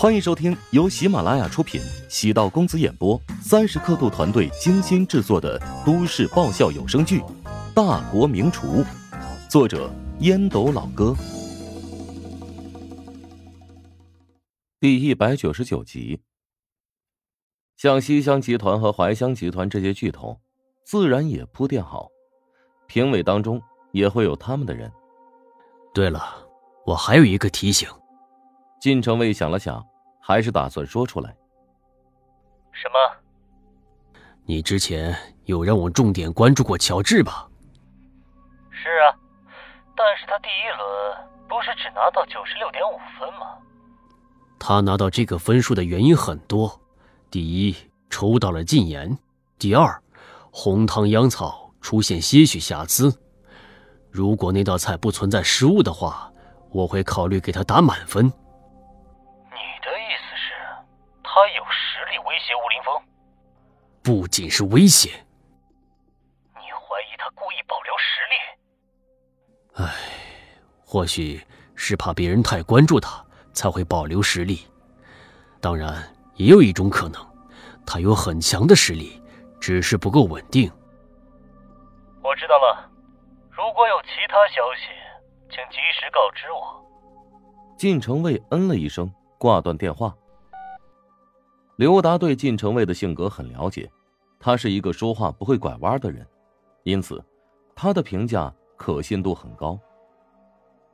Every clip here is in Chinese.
欢迎收听由喜马拉雅出品、喜道公子演播、三十刻度团队精心制作的都市爆笑有声剧《大国名厨》，作者烟斗老哥，第一百九十九集。像西乡集团和怀乡集团这些巨头，自然也铺垫好，评委当中也会有他们的人。对了，我还有一个提醒。晋城卫想了想，还是打算说出来。什么？你之前有让我重点关注过乔治吧？是啊，但是他第一轮不是只拿到九十六点五分吗？他拿到这个分数的原因很多：第一，抽到了禁言；第二，红汤秧草出现些许瑕疵。如果那道菜不存在失误的话，我会考虑给他打满分。不仅是威胁。你怀疑他故意保留实力？唉，或许是怕别人太关注他才会保留实力。当然，也有一种可能，他有很强的实力，只是不够稳定。我知道了，如果有其他消息，请及时告知我。晋城卫嗯了一声，挂断电话。刘达对晋城卫的性格很了解，他是一个说话不会拐弯的人，因此他的评价可信度很高。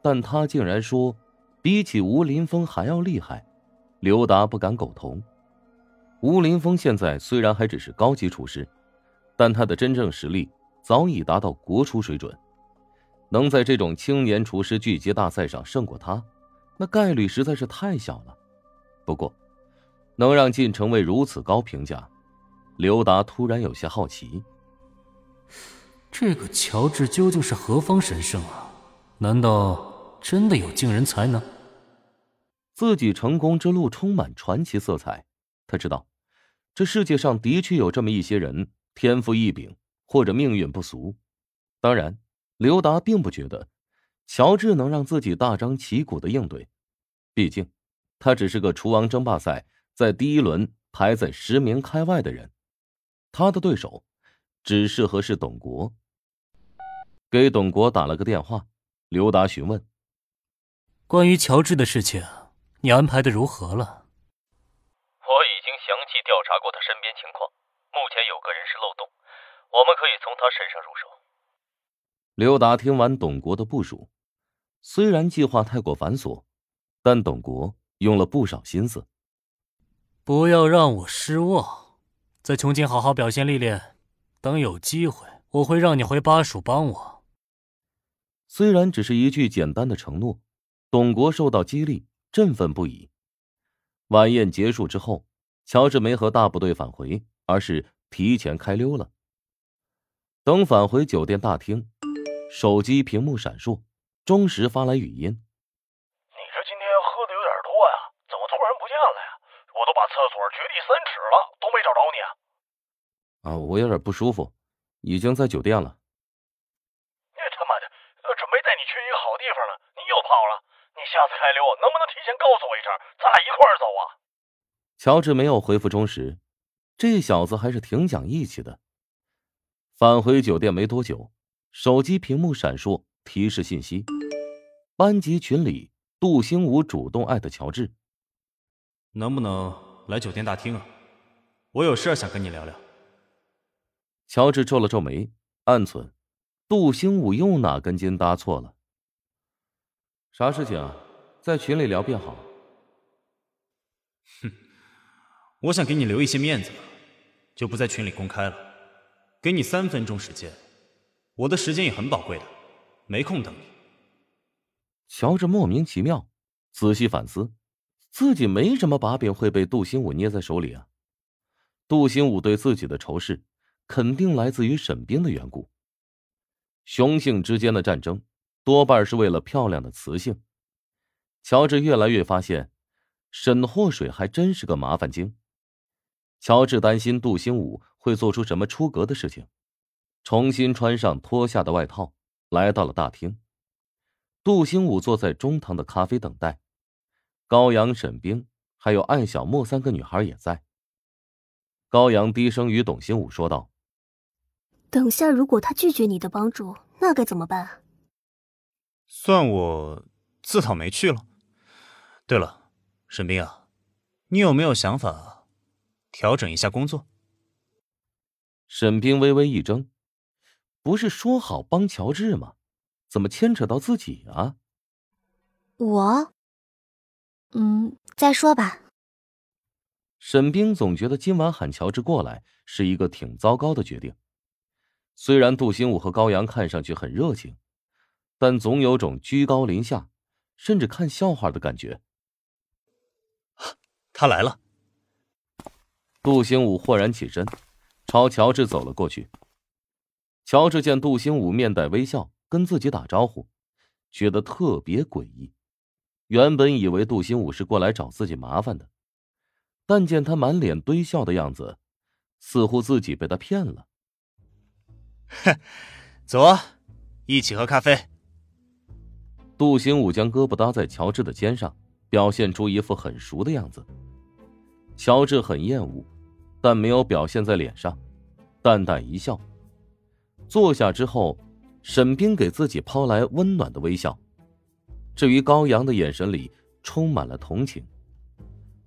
但他竟然说，比起吴林峰还要厉害，刘达不敢苟同。吴林峰现在虽然还只是高级厨师，但他的真正实力早已达到国厨水准，能在这种青年厨师聚集大赛上胜过他，那概率实在是太小了。不过。能让晋城卫如此高评价，刘达突然有些好奇。这个乔治究竟是何方神圣啊？难道真的有惊人才能？自己成功之路充满传奇色彩，他知道，这世界上的确有这么一些人，天赋异禀或者命运不俗。当然，刘达并不觉得乔治能让自己大张旗鼓的应对，毕竟他只是个厨王争霸赛。在第一轮排在十名开外的人，他的对手只适合是董国。给董国打了个电话，刘达询问：“关于乔治的事情，你安排的如何了？”我已经详细调查过他身边情况，目前有个人是漏洞，我们可以从他身上入手。刘达听完董国的部署，虽然计划太过繁琐，但董国用了不少心思。不要让我失望，在琼京好好表现历练，等有机会，我会让你回巴蜀帮我。虽然只是一句简单的承诺，董国受到激励，振奋不已。晚宴结束之后，乔治没和大部队返回，而是提前开溜了。等返回酒店大厅，手机屏幕闪烁，钟石发来语音：“你这今天喝的有点多呀，怎么突然不见了呀？”我都把厕所掘地三尺了，都没找着你。啊，啊我有点不舒服，已经在酒店了。你他妈的，准备带你去一个好地方呢，你又跑了。你下次开溜能不能提前告诉我一声，咱俩一块儿走啊？乔治没有回复钟石，这小子还是挺讲义气的。返回酒店没多久，手机屏幕闪烁提示信息：班级群里，杜兴武主动艾特乔治。能不能来酒店大厅啊？我有事想跟你聊聊。乔治皱了皱眉，暗存：杜兴武又哪根筋搭错了？啥事情啊？在群里聊便好。哼，我想给你留一些面子，就不在群里公开了。给你三分钟时间，我的时间也很宝贵的，没空等你。乔治莫名其妙，仔细反思。自己没什么把柄会被杜兴武捏在手里啊！杜兴武对自己的仇视，肯定来自于沈冰的缘故。雄性之间的战争，多半是为了漂亮的雌性。乔治越来越发现，沈祸水还真是个麻烦精。乔治担心杜兴武会做出什么出格的事情，重新穿上脱下的外套，来到了大厅。杜兴武坐在中堂的咖啡等待。高阳、沈冰还有艾小莫三个女孩也在。高阳低声与董兴武说道：“等下如果他拒绝你的帮助，那该怎么办？”算我自讨没趣了。对了，沈冰啊，你有没有想法调整一下工作？沈冰微微一怔，不是说好帮乔治吗？怎么牵扯到自己啊？我，嗯，再说吧。沈冰总觉得今晚喊乔治过来是一个挺糟糕的决定。虽然杜兴武和高阳看上去很热情，但总有种居高临下，甚至看笑话的感觉。他来了。杜兴武豁然起身，朝乔治走了过去。乔治见杜兴武面带微笑跟自己打招呼，觉得特别诡异。原本以为杜兴武是过来找自己麻烦的。但见他满脸堆笑的样子，似乎自己被他骗了。哼，走啊，一起喝咖啡。杜兴武将胳膊搭在乔治的肩上，表现出一副很熟的样子。乔治很厌恶，但没有表现在脸上，淡淡一笑。坐下之后，沈冰给自己抛来温暖的微笑。至于高阳的眼神里充满了同情。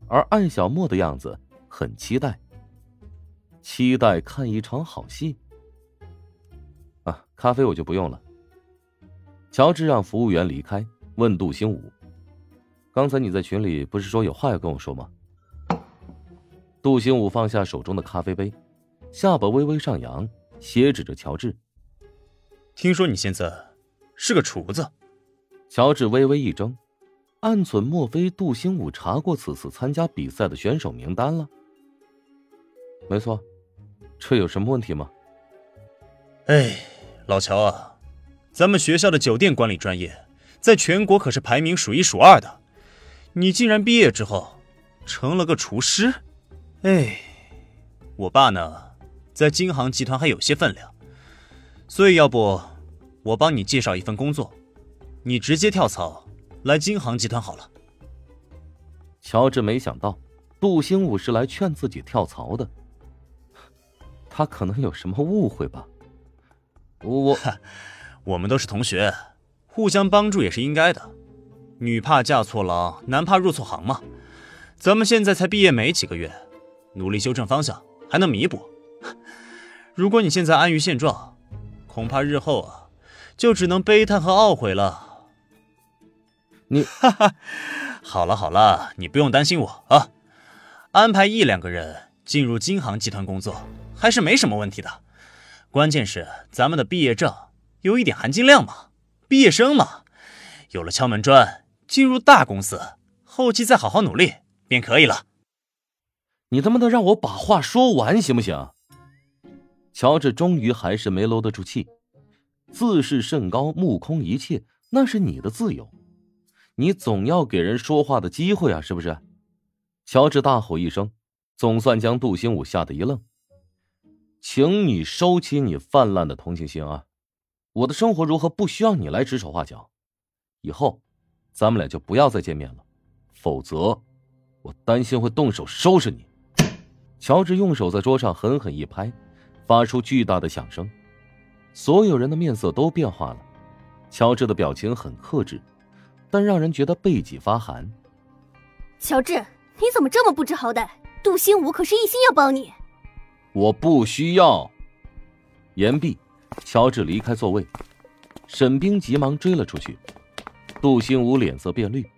而艾小莫的样子很期待，期待看一场好戏。啊，咖啡我就不用了。乔治让服务员离开，问杜兴武：“刚才你在群里不是说有话要跟我说吗？”杜兴武放下手中的咖啡杯，下巴微微上扬，斜指着乔治：“听说你现在是个厨子。”乔治微微一怔。暗存，莫非杜兴武查过此次参加比赛的选手名单了？没错，这有什么问题吗？哎，老乔啊，咱们学校的酒店管理专业在全国可是排名数一数二的，你竟然毕业之后成了个厨师？哎，我爸呢，在金航集团还有些分量，所以要不我帮你介绍一份工作，你直接跳槽。来金航集团好了。乔治没想到杜兴武是来劝自己跳槽的，他可能有什么误会吧？我，我们都是同学，互相帮助也是应该的。女怕嫁错郎，男怕入错行嘛。咱们现在才毕业没几个月，努力修正方向，还能弥补。如果你现在安于现状，恐怕日后啊，就只能悲叹和懊悔了。你哈哈，好了好了，你不用担心我啊，安排一两个人进入金航集团工作还是没什么问题的。关键是咱们的毕业证有一点含金量嘛，毕业生嘛，有了敲门砖，进入大公司，后期再好好努力便可以了。你他妈的让我把话说完行不行？乔治终于还是没搂得住气，自视甚高，目空一切，那是你的自由。你总要给人说话的机会啊，是不是？乔治大吼一声，总算将杜兴武吓得一愣。请你收起你泛滥的同情心啊！我的生活如何不需要你来指手画脚？以后，咱们俩就不要再见面了，否则，我担心会动手收拾你。乔治用手在桌上狠狠一拍，发出巨大的响声，所有人的面色都变化了。乔治的表情很克制。但让人觉得背脊发寒。乔治，你怎么这么不知好歹？杜兴武可是一心要帮你。我不需要。言毕，乔治离开座位，沈冰急忙追了出去。杜兴武脸色变绿。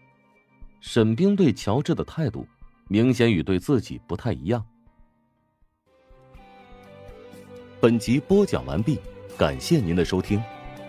沈冰对乔治的态度，明显与对自己不太一样。本集播讲完毕，感谢您的收听。